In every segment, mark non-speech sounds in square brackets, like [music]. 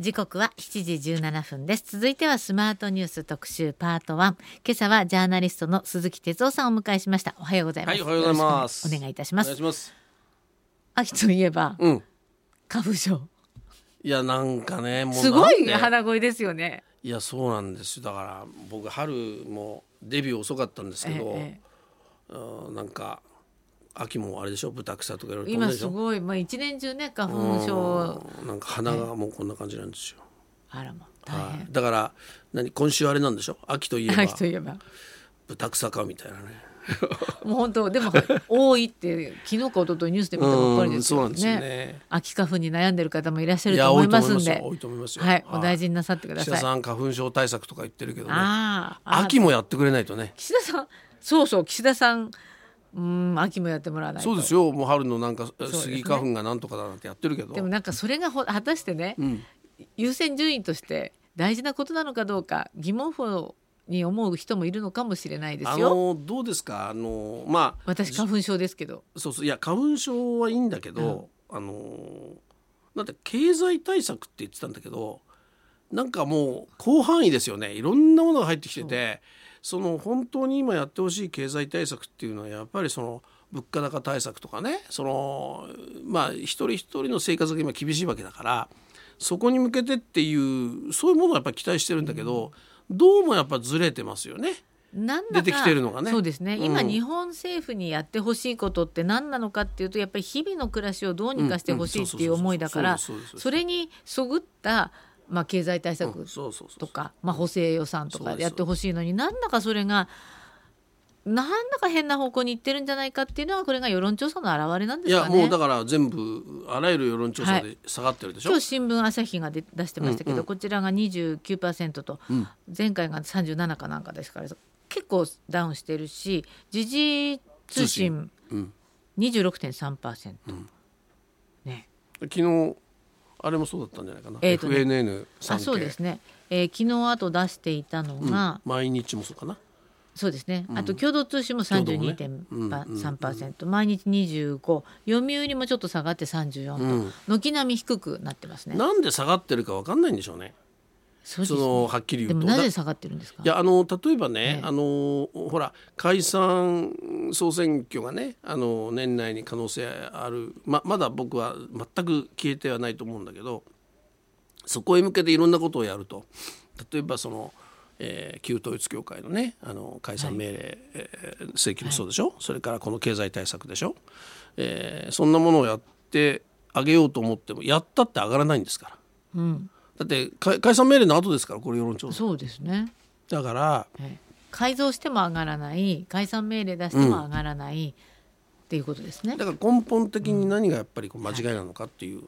時刻は7時17分です。続いてはスマートニュース特集パート1今朝はジャーナリストの鈴木哲夫さんをお迎えしました。おはようございます、はいおはようございます。お願いいたしまお願いすします。秋といえばうん。花粉症。いやなんかねもうすごい鼻声ですよね。いやそうなんですよ。だから僕春もデビュー遅かったんですけど、えうんなんか秋もあれでしょ？豚草とかいろいろ今すごい。まあ一年中ね花粉症。うん。なんか鼻がもうこんな感じなんですよ、あらま大はい。変。だから何？今週あれなんでしょ？秋といえば。秋といえば。豚草かみたいなね。[laughs] もう本当でも多いって昨日か一昨日ニュースで見たばっかりですようんそうなんですよね。ね秋花粉に悩んでる方もいらっしゃると思いますんで。多いと思いますよ。はい、はい。お大事になさってください。岸田さん花粉症対策とか言ってるけどね。秋もやってくれないとね。岸田さんそうそう岸田さんうん秋もやってもらわないと。そうですよ。もう春のなんかすね。スギ花粉がなんとかだなんてやってるけど。でもなんかそれがほ果たしてね、ん。優先順位として大事なことなのかどうか疑問符に思う人もいるのかもしれないですあよのどうですか？あのまあ私花粉症ですけど。そうそういや花粉症はいいんだけど、あのだって経済対策って言ってたんだけどなんかもう広範囲ですよね。いろんなものが入ってきててその本当に今やってほしい経済対策っていうのはやっぱりその物価高対策とかねそのまあ一人一人の生活が今厳しいわけだからそこに向けてっていうそういうものをやっぱり期待してるんだけど、どうもやっぱずれてますよね。なん出てきてるのがね。そうですね、うん。今日本政府にやってほしいことって何なのかっていうとやっぱり日々の暮らしをどうにかしてほしいっていう思いだからそれにそぐった、まあ、経済対策とか、まあ、補正予算とそうでやってほしいのになんだかそれがなんだか変な方向に行ってるんじゃないかっていうのはこれが世論調査の表れなんでいすかね。やもうだから全部あらゆる世論調査で下がってるでしょ、今日新聞朝日が出出してましたけど、うんうん。こちらが29%と、うん。前回が37かなんかですから結構ダウンしてるし時事通信うん、26.3%、ね。昨日あれもそうだったんじゃないかな、えーとね FNN 産あ経そうですね、えー昨日あと出していたのが、毎日もそうかな。そうですね、あと共同通信も共同もねうん。32.3%、毎日25読売もちょっと下がって34と、うん。軒並み低くなってますね。なんで下がってるかわかんないんでしょうねそね。そのはっきりで言うと。なぜ下がってるんですか？いやあの例えばね、ええ。あのほら解散総選挙がねあの年内に可能性ある。ままだ僕は全く消えてはないと思うんだけどそこへ向けていろんなことをやると。例えばその、えー旧統一教会のねあの解散命令、えー請求もそうでしょ、それからこの経済対策でしょ、えーそんなものをやってあげようと思ってもやったって上がらないんですから。うん、だってか解散命令の後ですからこれ世論調査。そうですね。だからええ。改造しても上がらない。解散命令出しても上がらない、っていうことですね。だから根本的に何がやっぱりこう間違いなのかっていう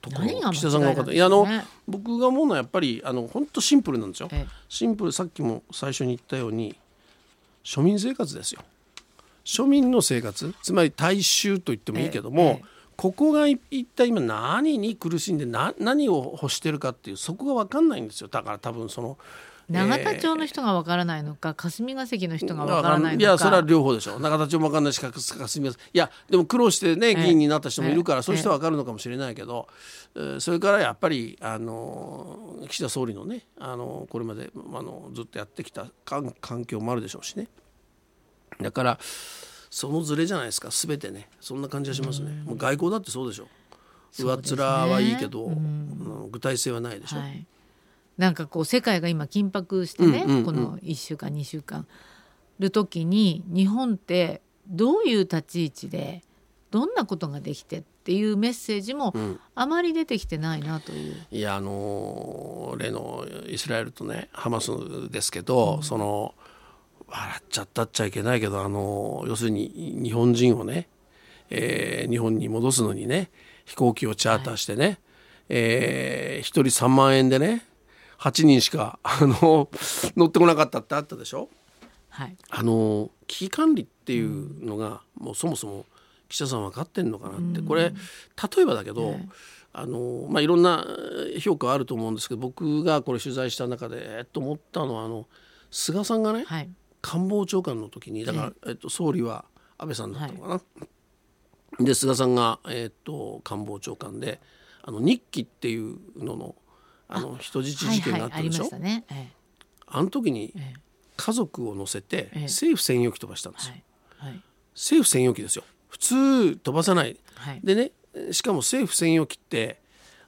ところ何が間違い岸田さんが分かったいやあの僕が思うのはやっぱりあの本当シンプルなんですよ。ええ。シンプルさっきも最初に言ったように庶民生活ですよ。庶民の生活つまり大衆と言ってもいいけども、ここが一体今何に苦しんでな何を欲してるかっていうそこが分かんないんですよ。だから多分その永田町の人がわからないのか、霞が関の人がわからないのか。い。やそれは両方でしょ。永田町も分かんないしか霞がいやでも苦労してね議員になった人もいるから、ええ。そういう人は分かるのかもしれないけど、えーそれからやっぱりあの岸田総理のねあのこれまであのずっとやってきた環環境もあるでしょうしね。だからそのズレじゃないですか。全てね。そんな感じがしますね、もう外交だってそうでしょ。上っそうですね。面はいいけど、うん。うん具体性はないでしょ、はい。なんかこう世界が今緊迫してね、うんうんうん。この1週間2週間。る時に日本ってどういう立ち位置でどんなことができてっていうメッセージもん。あまり出てきてないなという。いやあの例のイスラエルとねハマスですけど、その笑っちゃったっちゃいけないけどあの要するに日本人をね、えー日本に戻すのにね飛行機をチャーターしてね、えー一人3万円でね8人しかあの乗ってこなかったってあったでしょ？はい。あの危機管理っていうのが、もうそもそも岸田さん分かってんのかなって、これ例えばだけど、あのまあ、いろんな評価はあると思うんですけど僕がこれ取材した中でえっと思ったのはあの菅さんがね、はい。官房長官の時にだから、えっと、総理は安倍さんだったのかな。で菅さんが、えっと、官房長官であの日記っていうのの、あの人質事件があったでしょ、はいはい、あね、え。あの時にええ。家族を乗せてええ。政府専用機飛ばしたんですよ、はいはい。政府専用機ですよ。普通飛ばさない。はい。でねしかも政府専用機って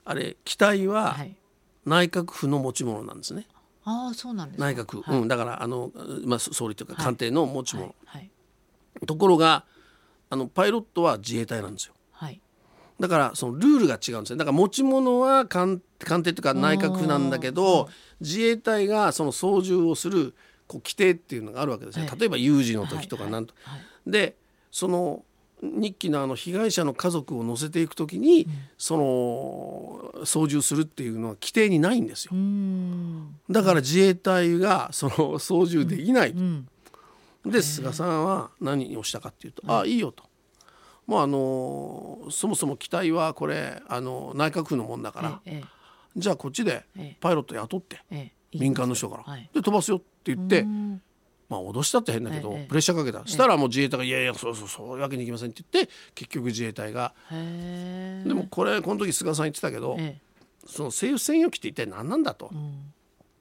あれ機体ははい。内閣府の持ち物なんですね、ああそうなんですか。内閣。府、はい。うん、だからあの、まあ、総理というか官邸の持ち物、はい。はい。ところがあのパイロットは自衛隊なんですよ。はい。だからそのルールが違うんですねだから持ち物は官官邸というか内閣府なんだけど自衛隊がその操縦をするこう規定っていうのがあるわけですね、はい。例えば有事の時とかはい。なんと、はい。でその日記のあの被害者の家族を乗せていく時に、その操縦するっていうのは規定にないんですよ。だから自衛隊がその操縦できない、うん。で菅さんは何をしたかっていうと「あいいよ」と。もうあのそもそも機体はこれあの内閣府のもんだから、ええじゃあこっちでええ。パイロット雇ってええ。民間の人から、はい。で飛ばすよって言って、うんまあ脅したって変だけど、ええプレッシャーかけた、したらもう自衛隊が「いやいやそうそうそういうわけにいきません」って言って結局自衛隊が、でもこれこの時菅さん言ってたけど、えその政府専用機って一体何なんだと。えうん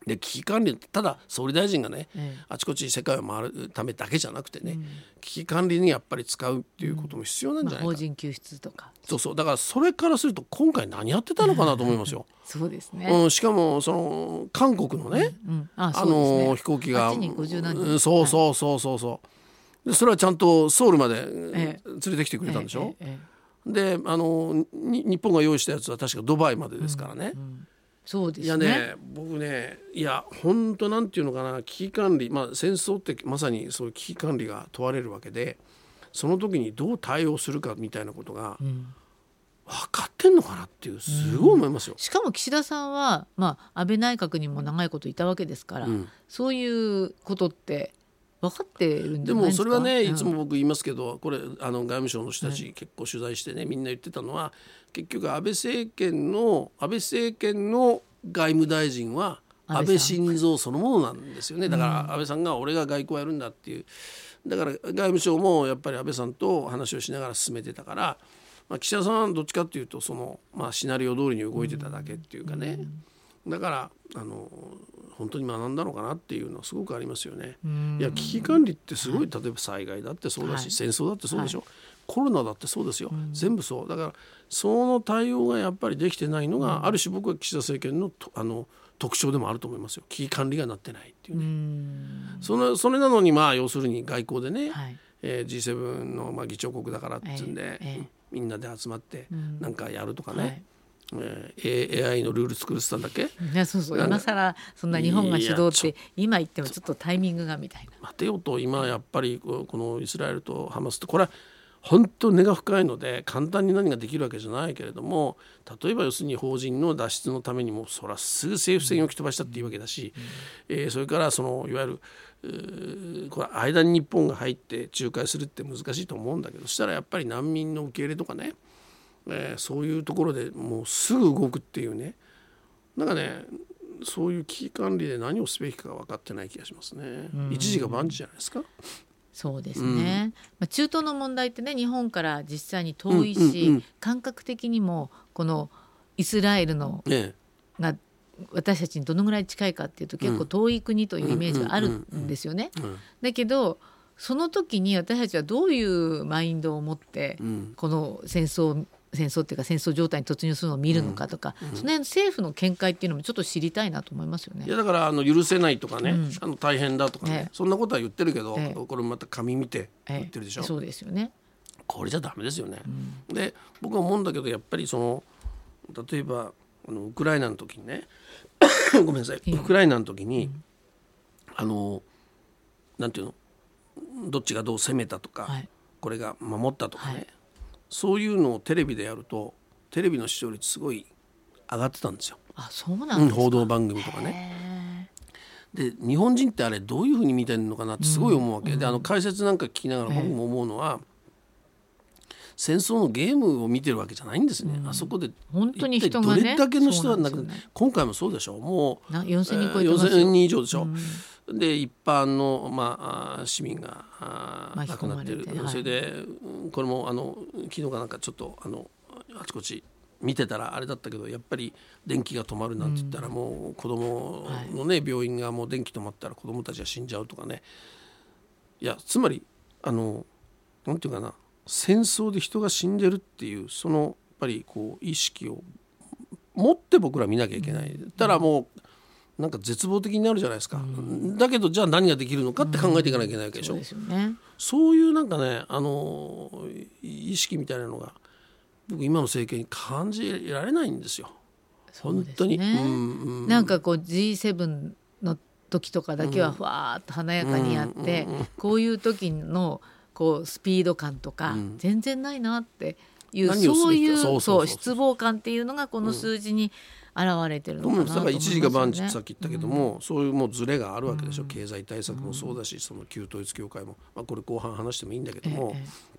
で危機管理ただ総理大臣がね、ええ。あちこち世界を回るためだけじゃなくてね、危機管理にやっぱり使うっていうことも必要なんじまあゃないか、法人救出とか。そうそう。だからそれからすると今回何やってたのかなと思いますよ。[laughs] そうですね。うん、しかもその韓国のね、うんあの飛行機があっちに50何人。うんそうそうそうそうそう。でそれはちゃんとソウルまでえ連れてきてくれたんでしょ、えであのに日本が用意したやつは確かドバイまでですからね、そうですね。いやね僕ねいや本当なんていうのかな危機管理まあ戦争ってまさにそういう危機管理が問われるわけでその時にどう対応するかみたいなことが分かってんのかなっていうすごい思いますよ。しかも岸田さんは、まあ、安倍内閣にも長いこといたわけですから、うん。そういうことって分かってるんじでもそれはねいつもうん僕言いますけどこれあの外務省の人たち結構取材してねみんな言ってたのは結局安倍政権の安倍政権の外務大臣は安倍晋三そのものなんですよね。だから安倍さんが俺が外交やるんだっていう。だから外務省もやっぱり安倍さんと話をしながら進めてたから、まあ、岸田さんはどっちかっていうとその、まあ、シナリオ通りに動いてただけっていうかねだからあの本当に学んだのかなっていうのはすごくありますよね。いや危機管理ってすごい例えば災害だってそうだし、はい。戦争だってそうでしょ、コロナだってそうですよ、全部そう。だからその対応がやっぱりできてないのが、ある種僕は岸田政権のとあの特徴でもあると思いますよ。危機管理がなってないっていううね、ん。そのそれなのにまあ要するに外交でね、はい。えー G7 のまあ議長国だからっていうんで、ええええ。みんなで集まってん。なんかやるとかはい。ね、えー AI のルール作るってたんだっけ？いやそうそう。今更そんな日本が主導って今言ってもちょっとタイミングがみたいな。待てよと今やっぱりここのイスラエルとハマスと。これは本当根が深いので簡単に何ができるわけじゃないけれども例えば要するに法人の脱出のためにもそれはすぐ政府専用機飛ばしたっていいわけだし、えーそれからそのいわゆるこれ間に日本が入って仲介するって難しいと思うんだけどそしたらやっぱり難民の受け入れとかね、えーそういうところでもうすぐ動くっていうね。なんかねそういう危機管理で何をすべきかが分かってない気がしますね。一時が万事じゃないですか。そうですね、まあ、中東の問題ってね日本から実際に遠いし、うんうんうん感覚的にもこのイスラエルのねが私たちにどのぐらい近いかっていうと結構遠い国というイメージがあるんですよね。うんだけどその時に私たちはどういうマインドを持ってうん。この戦争戦争っていうか戦争状態に突入するのを見るのかとか、その辺政府の見解っていうのもちょっと知りたいなと思いますよね。い。やだからあの許せないとかね、うん。あの大変だとかね、ええ。そんなことは言ってるけど、ええ。これまた紙見て言え。ってるでしょ、そうですよね。これじゃダメですよね。で僕は思うんだけどやっぱりその例えばあのウクライナの時にねごめんなさいウクライナの時に、あのなんていうの？どっちがどう攻めたとか、はい。これが守ったとかね、はいそういうのをテレビでやるとテレビの視聴率すごい上がってたんですよ、あそうなうん。報道番組とかね。へで日本人ってあれどういうふうに見てるのかなってすごい思うわけ、であの解説なんか聞きながら僕も思うのは、戦争のゲームを見てるわけじゃないんですね、あそこで本当に人がねどれだけの人が亡くなね。今回もそうでしょ。もうな4000人超えてますよ。4000人以上でしょ、で一般の、まあ市民が亡くなってる、それでうんこれもあの昨日かなんかちょっとあのあちこち見てたらあれだったけどやっぱり電気が止まるなんて言ったらもう子供のね、病院がもう電気止まったら子供たちは死んじゃうとかね。いやつまりあのなんていうかな戦争で人が死んでるっていうそのやっぱりこう意識を持って僕ら見なきゃいけない。たらもうなんか絶望的になるじゃないですか、だけどじゃあ何ができるのかって考えていかなきゃいけないわけでしょ、そうですよね。そういうなんかねあの意識みたいなのが僕今の政権に感じられないんですよ。本当に、ねうんうん。なんかこう G7 の時とかだけはふわーっと華やかにやって、こういう時のこうスピード感とかうん。全然ないなっていう、そういうそうそうそう失望感っていうのがこの数字に現れてるのかなとだから思いますよね。一時が万事さっき言ったけども、そういうもうズレがあるわけでしょ、経済対策もそうだし、その旧統一教会も、まあ、これ後半話してもいいんだけども、ええ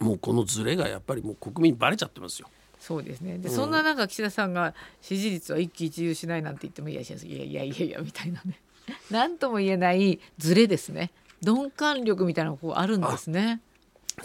もうこのズレがやっぱりもう国民にバレちゃってますよ。そうですね。で、そんな中岸田さんが支持率は一喜一憂しないなんて言ってもいやいやいやいやいやいやみたいなね。[laughs] 何とも言えないズレですね。鈍感力みたいなのがこうあるんですね。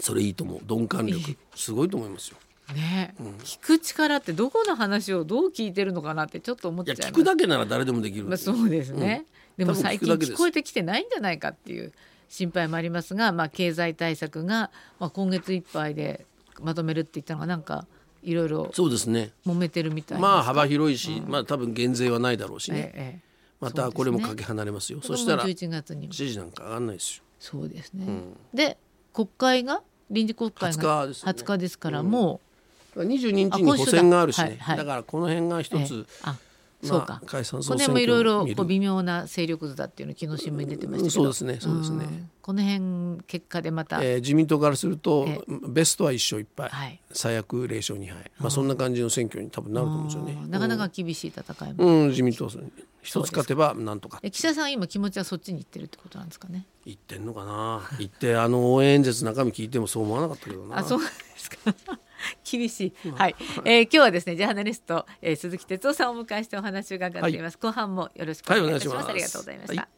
それいいと思う。鈍感力。すごいと思いますよ。ね、聞く力ってどこの話をどう聞いてるのかなってちょっと思っちゃいます。聞くだけなら誰でもできる、まあ、そうですね、でも多分最近聞こえてきてないんじゃないかっていう心配もありますが、まあ、経済対策が、まあ、今月いっぱいでまとめるって言ったのがなんかいろいろそうですね。揉めてるみたいですまあ幅広いし、まあ多分減税はないだろうしね、ええええ。またこれもかけ離れますよ。そそしたら11月にも。支持なんか上がんないですよ。そうですね、ん。で国会が？臨時国会20が日ですよね。20日ですからも22日あに補選があるしね、はいはい。だからこの辺がう、一つ、ええ。あそうか、まあ、解散この総選辺もいろいろ微妙な勢力図だっていうの昨日新聞に出てましたけど、そうですねそうですね。ん。この辺結果でまた、えー自民党からするとえベストは1勝1敗、はい。最悪0勝2敗、まあ、そんな感じの選挙に多分なると思うんですよね。なかなか厳しい戦いも、うん、自民党は一つ勝てばなんとか。え岸田さん今気持ちはそっちに行ってるってことなんですかね。言ってんのかな。言ってあの応援演説中身聞いてもそう思わなかったけどな。あそうですか [laughs] 厳しい、はい、えー今日はですねジャーナリスト、えー鈴木哲夫さんをお迎えしてお話を伺っています、後半もよろしくお願いします,、はいます。ありがとうございました、はい。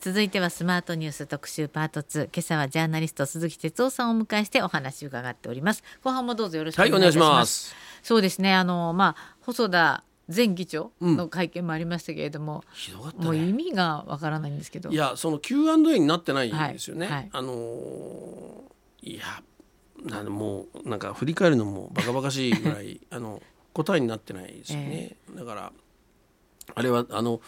続いてはスマートニュース特集パート2今朝はジャーナリスト鈴木哲夫さんをお迎えしてお話を伺っております。後半もどうぞよろしくおはい、願いしお願いしま、ます。す。そうですね。あのまあ細田前議長の会見もありましたけれども、ひどかったもうね。意味がわからないんですけど。いや、その Q&A になってないんですよね。はい。はい。あのーいや、なんもうなんか振り返るのもバカバカしいぐらい [laughs] あの答えになってないですよね。だからあれはあの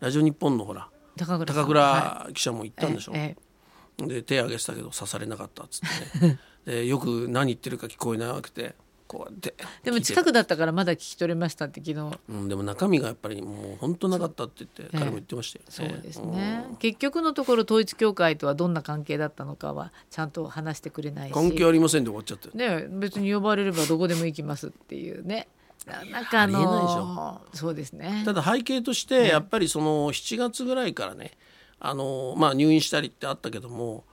ラジオ日本のほら高倉記者も言ったんでしょ。ええで手挙げてたけど刺されなかったっつってね。[laughs] でよく何言ってるか聞こえなくてこうやってでも近くだったからまだ聞き取れましたって昨日。うん、でも中身がやっぱりもう本当なかったって言って彼も言ってましたよ。ね。そうですね、結局のところ統一教会とはどんな関係だったのかはちゃんと話してくれないし。関係ありませんで終わっちゃって。る。ね別に呼ばれればどこでも行きますっていうね。ななんかあのそうですね。ただ背景としてやっぱりその7月ぐらいからねあの、まあ、入院したりってあったけども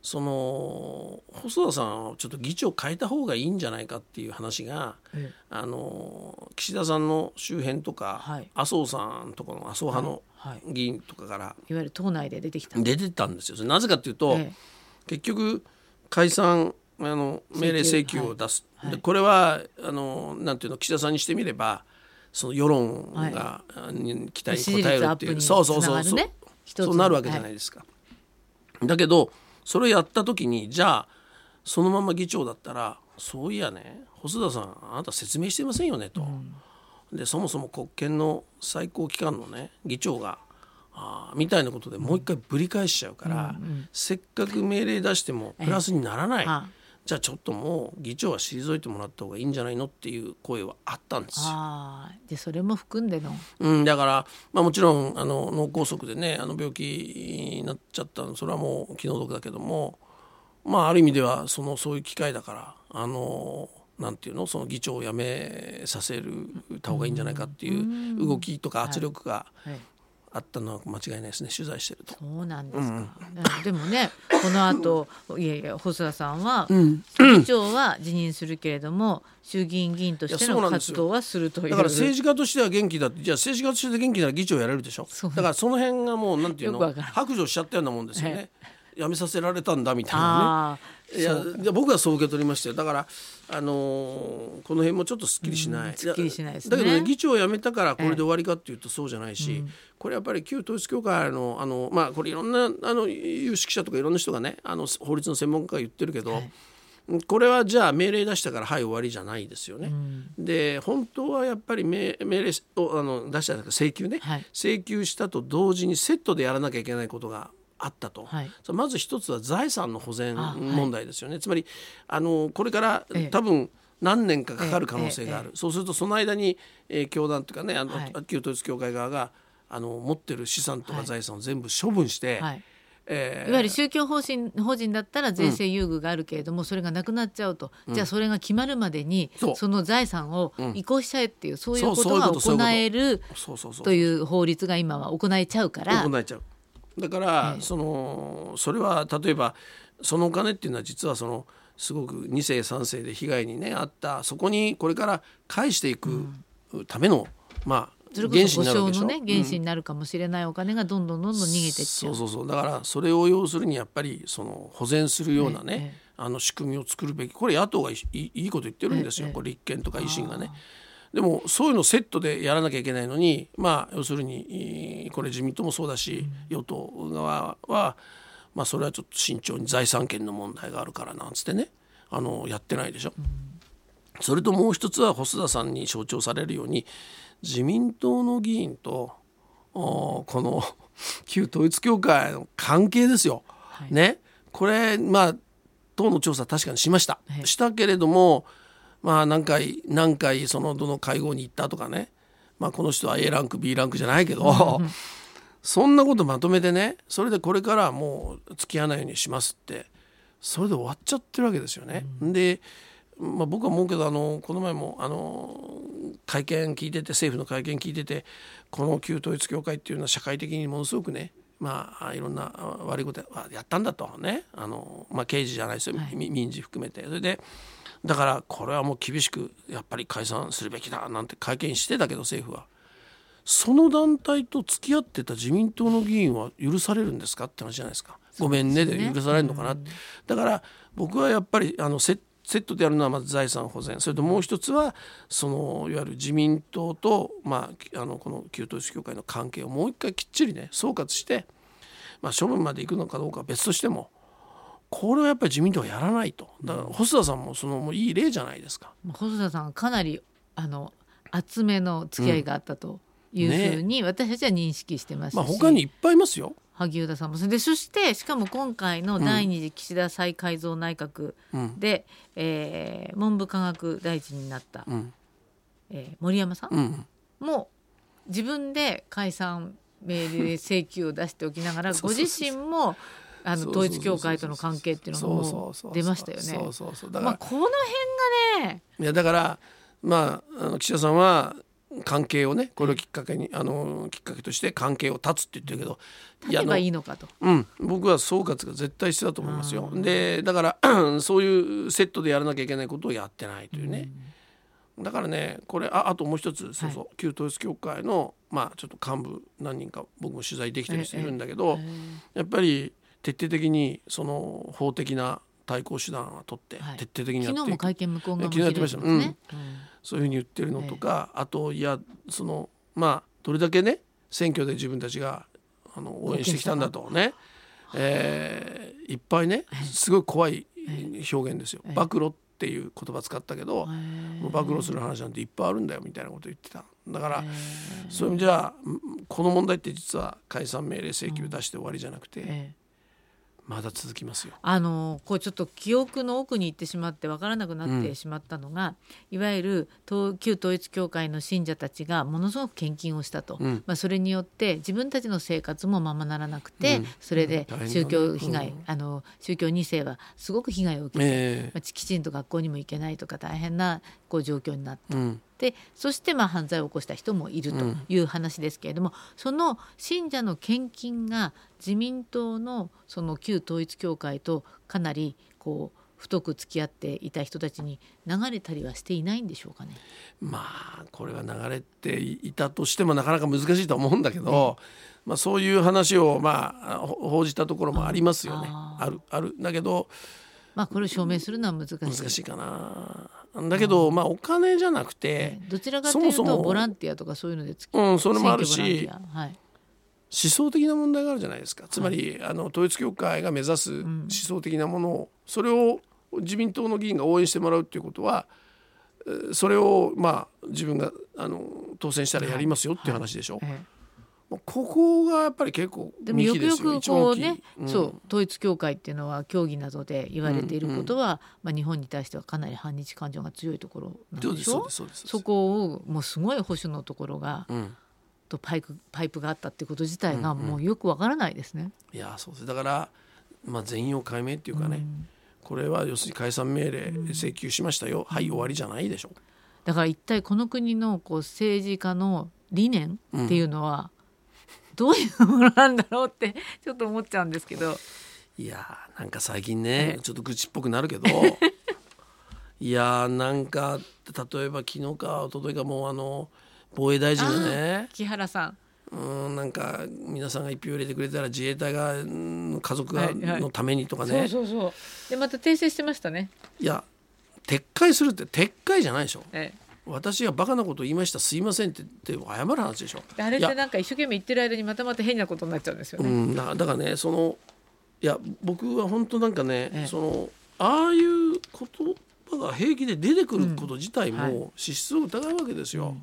その細田さんはちょっと議長変えた方がいいんじゃないかっていう話がえあの岸田さんの周辺とか、はい。麻生さんとかの麻生派のはい。議員とかからいわゆる党内で出てきた。出てたんですよ。なぜかっていうと、え結局解散あの命令請求を出す、でこれはあのなんていうの岸田さんにしてみればその世論が、あに期待に応えるっていう、そうそうそうそう、ね。そうなるわけじゃないですか。だけどそれやった時にじゃあそのまま議長だったらそういやね細田さんあなた説明してませんよねと。でそもそも国権の最高機関のね議長があーみたいなことでもう一回ぶり返しちゃうから、せっかく命令出してもプラスにならない、はあじゃあちょっともう議長は退いてもらった方がいいんじゃないのっていう声はあったんですよ。でそれも含んでの。うん、だから、まあ、もちろんあの脳梗塞でねあの病気になっちゃったのそれはもう気の毒だけども、まあ、ある意味ではそのそういう機会だからあのなんていうのその議長を辞めさせるた方がいいんじゃないかっていう動きとか圧力がはいあったのは間違いないですね。取材してると。そうなんですか、でもねこの後いやいや細田さんは、ん。議長は辞任するけれども衆議院議員としての活動はするという。だから政治家としては元気だってじゃあ政治家として元気なら議長やれるでしょ。だからその辺がもうなんていうの白状しちゃったようなもんですよね、はい辞めさせられたんだみたいなね。いや僕はそう受け取りましたよ。だから、あのーこの辺もちょっとすっきりしない、うんすっきりしないですね。だけどね議長を辞めたからこれで終わりかっていうとそうじゃないし、これやっぱり旧統一教会のあのまあこれいろんなあの有識者とかいろんな人がねあの法律の専門家が言ってるけど、はい。これはじゃあ命令出したからはい終わりじゃないですよね。で本当はやっぱり命命令をあの出した請求ね、はい。請求したと同時にセットでやらなきゃいけないことがあったと、はい。まず一つは財産の保全問題ですよね、つまりあのこれからええ。多分何年かかかる可能性がある、ええ。そうするとその間に、えー教団というかねあの、はい。旧統一教会側があの持ってる資産とかはい。財産を全部処分して、はい。えーいわゆる宗教法人法人だったら税制優遇があるけれども、それがなくなっちゃうと、じゃあそれが決まるまでにその財産を移行しちゃえっていう、そういうこそういうとがことそういうこと。行えるという法律が今は行えちゃうから行えちゃうだから、ええ。そのそれは例えばそのお金っていうのは実はそのすごく2世3世で被害にねあった。そこにこれから返していくための、まあ原資になるでしょ。ね原資になるかもしれないお金がどんどんどんどん逃げてっちゃそううそうそう。だからそれを要するにやっぱりその保全するようなね、ええ。あの仕組みを作るべきこれ野党がいいいいこと言ってるんですよ、ええ。これ立憲とか維新がね。でもそういうのセットでやらなきゃいけないのにまあ要するにいこれ自民党もそうだし、与党側はまあそれはちょっと慎重に財産権の問題があるからなんつってねあのやってないでしょ。それともう一つは細田さんに象徴されるように自民党の議員とおこの [laughs] 旧統一教会の関係ですよ。はい。ね。これまあ党の調査確かにしました、はい。したけれどもまあ何回何回そのどの会合に行ったとかね。まあこの人は A ランク B ランクじゃないけど、そんなことまとめてね。それでこれからはもう付き合わないようにしますって。それで終わっちゃってるわけですよね。で、まあ、僕は思うけどあのこの前もあの会見聞いてて政府の会見聞いててこの旧統一教会っていうのは社会的にものすごくねまあいろんなあ悪いことはやったんだとね。あの、まあ、刑事じゃないですよ、はい。み民事含めて。それでだからこれはもう厳しくやっぱり解散するべきだなんて会見してたけど政府は。その団体と付き合ってた自民党の議員は許されるんですかって話じゃないですか。ごめんねで許されるのかなって。だから僕はやっぱりあのセセットでやるのはまず財産保全それともう一つはそのいわゆる自民党と、まあ、あのこの旧統一教会の関係をもう一回きっちりね総括して、まあ、処分までいくのかどうかは別としてもこれはやっぱり自民党はやらないと。だから細田さんもそのもういい例じゃないですか。細田さんはかなりあの厚めの付き合いがあったというふうに私たちは認識してますし、まあ、他にいっぱいいますよ。萩生田さんも。でそしてしかも今回の第二次岸田再改造内閣うん。で、えー文部科学大臣になった、うん。えー森山さんうん。も自分で解散命令請求を出しておきながら [laughs] ご自身もあの統一教会との関係っていうのがもう出ましたよね。そうそうそう。だから、まあこの辺がねいやだからまああの岸田さんは関係をねこれをきっかけにあのきっかけとして関係を断つって言ってるけど立てばいいののかと。うん。僕は総括が絶対必要だと思いますよ。でだから [clears throat] そういうセットでやらなきゃいけないことをやってないというね。だからねこれああともう一つそうそう、旧統一教会のまあちょっと幹部何人か僕も取材できてる人いるんだけど、やっぱり徹底的にその法的な対抗手段は取って、はい。徹底的にやって昨日も会見向こう側も昨日やってました。うん。ね。そういうふうに言ってるのとか、あといやそのまあどれだけね選挙で自分たちがあの応援してきたんだとね、えーいっぱいねすごい怖い表現ですよ。暴露っていう言葉使ったけど、もう暴露する話なんていっぱいあるんだよみたいなこと言ってた。だからそういう意味じゃこの問題って実は解散命令請求出して終わりじゃなくて、ええまだ続きますよ。あのこうちょっと記憶の奥に行ってしまって分からなくなってしまったのが、いわゆる東旧統一教会の信者たちがものすごく献金をしたと、うん。まあ、それによって自分たちの生活もままならなくて、うん。それで宗教被害、うん。あの宗教2世はすごく被害を受けて、え。まあ、きちんと学校にも行けないとか大変なこう状況になってえうんでそしてまあ犯罪を起こした人もいるという話ですけれども、その信者の献金が自民党のその旧統一教会とかなりこう太く付き合っていた人たちに流れたりはしていないんでしょうかね。まあこれは流れていたとしてもなかなか難しいと思うんだけど、まあ、そういう話をまあほ報じたところもありますよね。あるあるだけどまあこれを証明するのは難しい難しいかな。だけど、まあお金じゃなくて、どちらかというとそもそもボランティアとかそういうのでつうん、それもあるしはい、思想的な問題があるじゃないですか。つまり、あの統一教会が目指す思想的なものを、それを自民党の議員が応援してもらうっていうことはえーそれをまあ自分があの当選したらやりますよっていう話でしょ、えもうここがやっぱり結構えでもよ。くよくこうね、ん。そう統一教会っていうのは教義などで言われていることは、まあ、日本に対してはかなり反日感情が強いところなんでしょ？そうですそこをもうすごい保守のところが、うん。とパイプパイプがあったっていうこと自体がもうよくわからないですね。いやそうです。だから、まあ、全容解明っていうかね、これは要するに解散命令請求しましたよ、はい終わりじゃないでしょ。だから一体この国のこう政治家の理念っていうのはどういうものなんだろうって [laughs] ちょっと思っちゃうんですけど。いやーなんか最近ねええちょっと愚痴っぽくなるけど。[laughs] いやーなんか例えば昨日か一昨日かもうあの防衛大臣がね木原さん。うんなんか皆さんが一票入れてくれたら自衛隊がうん家族がはいはい。のためにとかそうねそうそう。でまた訂正してましたね。いや撤回するって撤回じゃないでしょ。え私がバカなこと言いましたすいませんってって謝る話でしょ。え、あれってなんか一生懸命言ってる間にまたまた変なことになっちゃうんですよね。うん、だだからねそのいや僕は本当なんかね、ええ。そのああいう言葉が平気で出てくること自体うんはい。も資質を疑うわけですよ。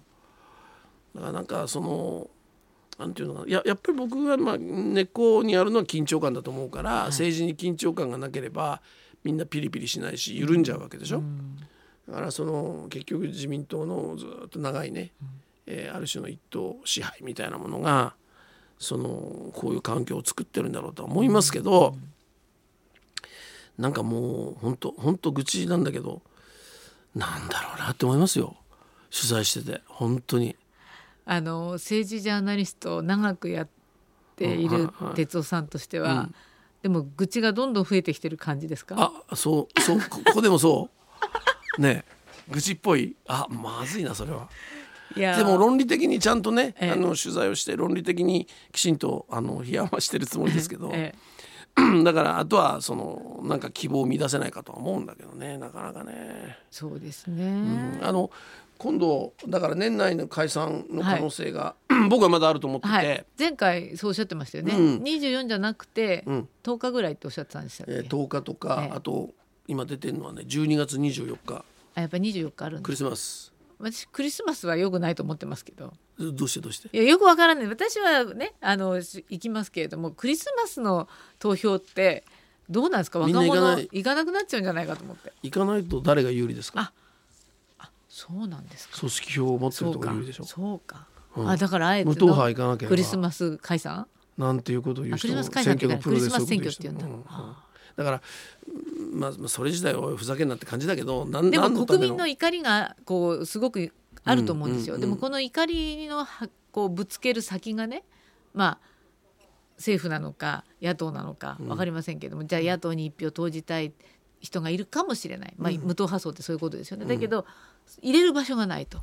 だからなんかそのなんていうのかな。いややっぱり僕はまあ根っこにあるのは緊張感だと思うから、政治に緊張感がなければみんなピリピリしないし緩んじゃうわけでしょ。だからその結局自民党のずっと長いね、えーある種の一党支配みたいなものがそのこういう環境を作ってるんだろうとは思いますけど、なんかもう本当本当愚痴なんだけどなんだろうなって思いますよ。取材してて本当に。あの政治ジャーナリストを長くやっている哲夫さんとしては、うん。でも愚痴がどんどん増えてきてる感じですか？あそうそうこ [laughs] ここでもそうねえ愚痴っぽい。あまずいなそれは。いやでも論理的にちゃんとね、ええ。あの取材をして論理的にきちんとあの批判はしてるつもりですけど、[laughs] えだからあとはそのなんか希望を見出せないかとは思うんだけどねなかなかね、そうですね。うん。あの今度だから年内の解散の可能性が、[clears throat] 僕はまだあると思ってて、はい、前回そうおっしゃってましたよね、うん。24じゃなくてうん。10日ぐらいっておっしゃってたんでしたっけ、えー10日とか、ええ。あと今出てるのはね12月24日。あやっぱり24日あるんクリスマス。私クリスマスは良くないと思ってますけど。どうしてどうして？いやよくわからない。私はねあのし行きますけれどもクリスマスの投票ってどうなんですか？み若者行かない。行かなくなっちゃうんじゃないかと思って。行かないと誰が有利ですか？あそうなんですか。組織票を持ってるとそうか。こ有利でしょ？そうか、うん。あだからあえて無党派行かなければ。クリスマス解散？なんていうことを言う人も選挙のプロですクリスマス選挙っていうんだ。そういうことはだからうんまあまあそれ自体はふざけんなって感じだけどなんでも国民の怒りがこうすごくあると思うんですよ。うんうんでもこの怒りのはこうぶつける先がね、まあ政府なのか野党なのか分かりませんけども、じゃあ野党に一票投じたい人がいるかもしれない、まあ、無党派層ってそういうことですよね。だけど入れる場所がないと。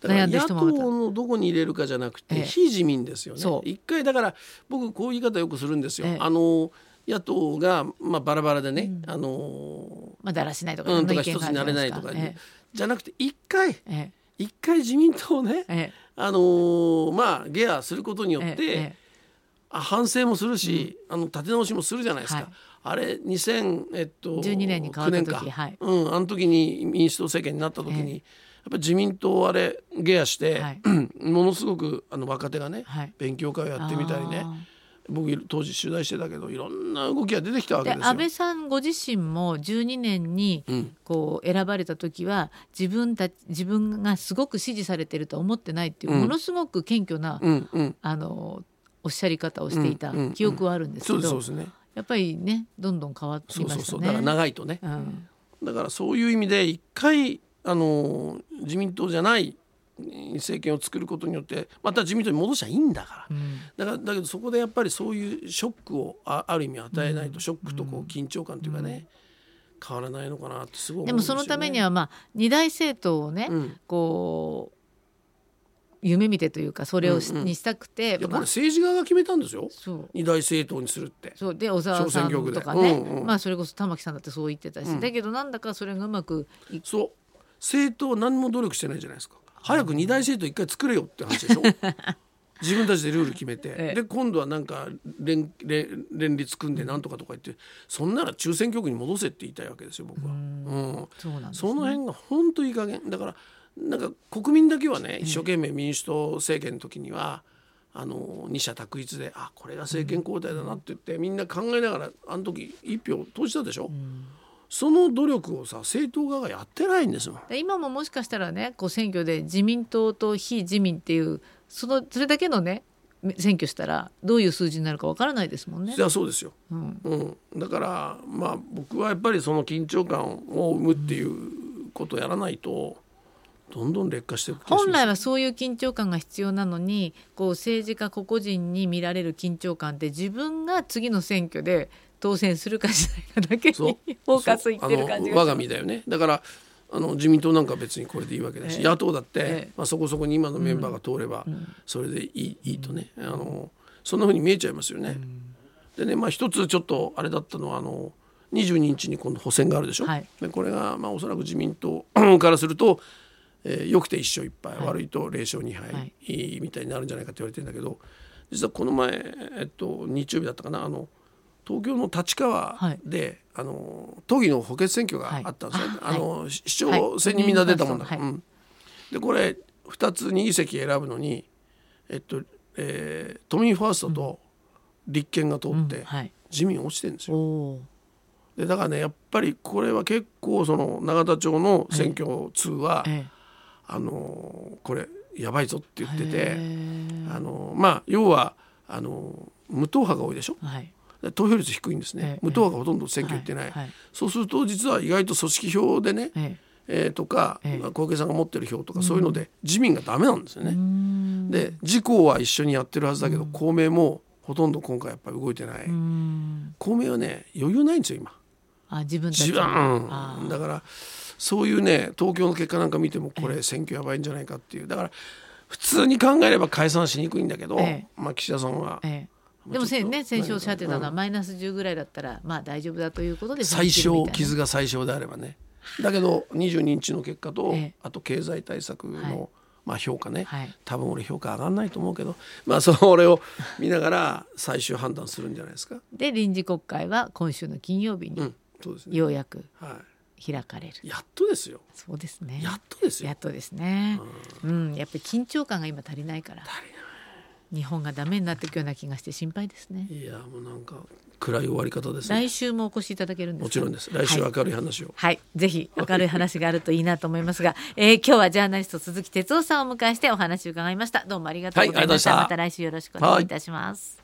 だから悩んでる野党人もまたのどこに入れるかじゃなくて、ええ。非自民ですよね。一回だから僕こういう言い方よくするんですよ、ええ。あの野党が、まあ、バラバラでね、あのまあ、だらしないとか、うんとか一つになれないとか、えじゃなくて一回え一回自民党をね、ええ。あのーまあゲアすることによって、あ反省もするし、あの立て直しもするじゃないですか。はい。あれ2000えっと12年に変わった時9年か。はい。うんあの時に民主党政権になった時に、えやっぱり自民党あれゲアして、はい。[clears throat] ものすごくあの若手がね、はい。勉強会をやってみたりね。あ僕当時取材してたけどいろんな動きが出てきたわけですよ。で安倍さんご自身も12年にうんこう選ばれた時は自分たち自分がすごく支持されてるとは思ってないっていう、うんものすごく謙虚な、うんうんあのおっしゃり方をしていた記憶はあるんですけそうど、そうですね。やっぱりねどんどん変わってそうきましたね。そうそうだから長いとね。うんだからそういう意味で一回あの自民党じゃない政権を作ることによってまた自民党に戻しゃいいんだから。うん。だからだけどそこでやっぱりそういうショックをあある意味与えないと、ショックとこう緊張感というかね、変わらないのかなってすごいでね。でもそのためにはまあ二大政党をね、うん。こう夢見てというかそれをし、うんうん。にしたくて、まあ政治側が決めたんですよ。そう。二大政党にするって。そう。で小沢さんとかね、うんうん。まあそれこそ玉木さんだってそう言ってたし、うん。だけどなんだかそれがうまくいそう。政党何も努力してないじゃないですか早く二大政党一回作れよって話でしょ？[laughs] 自分たちでルール決めて、ええ。で今度はなんか連連連立組んでなんとかとか言ってそんなら中選挙区に戻せって言いたいわけですよ僕は。うん。その辺が本当いい加減。だからなんか国民だけはね一生懸命民主党政権の時には、あの二者択一であこれが政権交代だなって言ってみんな考えながらあの時一票投じたでしょ、その努力をさ政党側がやってないんですもん。で今ももしかしたらねこう選挙で自民党と非自民っていうそのそれだけのね選挙したらどういう数字になるかわからないですもんねじ。ゃあそうですよ、うんうん、だからまあ僕はやっぱりその緊張感を生むっていうことをやらないとどんどん劣化して本来はそういう緊張感が必要なのにこう政治家個々人に見られる緊張感って自分が次の選挙で当選するかしないかだけにフォーカスいってる感じが我が身だよね。だからあの自民党なんか別にこれでいいわけだし、ええ。野党だって、ええ。まあ、そこそこに今のメンバーが通れば、それでいいいいとね。あのそんなふうに見えちゃいますよね。でねまあ一つちょっとあれだったのはあの22日に今度補選があるでしょ。はい。でこれがまあおそらく自民党 [clears throat] からすると、えー、良くて1勝1敗、はい。悪いと0勝2敗、はい。みたいになるんじゃないかと言われてるんだけど実はこの前、えっと、日曜日だったかなあの東京の立川で、あの都議の補欠選挙があったんですね、はい。あの市市長選にみんな出たもんだはい。うん。でこれ2つ2議席選ぶのに、えっとえー都民ファーストと立憲が通って、うん。はい、自民落ちてるんですよ。でだからねやっぱりこれは結構その永田町の選挙通は、えあのこれやばいぞって言ってえてへあのまあ要はあの無党派が多いでしょ。ーはい。で投票率低いんですね、ええ。無党派がほとんど選挙行ってない、そうすると実は意外と組織票でね、ええ。ーとか、ええ。小池さんが持ってる票とかそういうので自民がダメなんですよね。ん。で自公は一緒にやってるはずだけど、公明もほとんど今回やっぱり動いてない、公明はね余裕ないんですよ今。あ自分たち自分、だからそういうね東京の結果なんか見てもこれ選挙やばいんじゃないかっていう。だから普通に考えれば解散しにくいんだけど、え。まあ岸田さんはええでもちょっとせね先週おっしゃってたのはうん。マイナス10ぐらいだったらまあ大丈夫だということで最小傷が最小であればね。だけど22日の結果と、ええ。あと経済対策の、はい。まあ、評価ね、はい。多分俺評価上がんないと思うけどまあそれを見ながら最終判断するんじゃないですか。で臨時国会は今週の金曜日に。ようやくは開かれる、い、やっとですよ。そうですね。やっとですよ。やっとですね。うん、やっぱり緊張感が今足りないから。足りない日本がダメになっていくような気がして心配ですねいやもうなんか暗い終わり方ですね。来週もお越しいただけるんですか？もちろんです。来週ははい明るい話を。はい、ぜひ明るい話があるといいなと思いますが、[laughs] えー今日はジャーナリスト鈴木哲夫さんをお迎えしてお話を伺いました。どうもありがとうございました。はいありがとうございましたまた来週よろしくお願いいたします。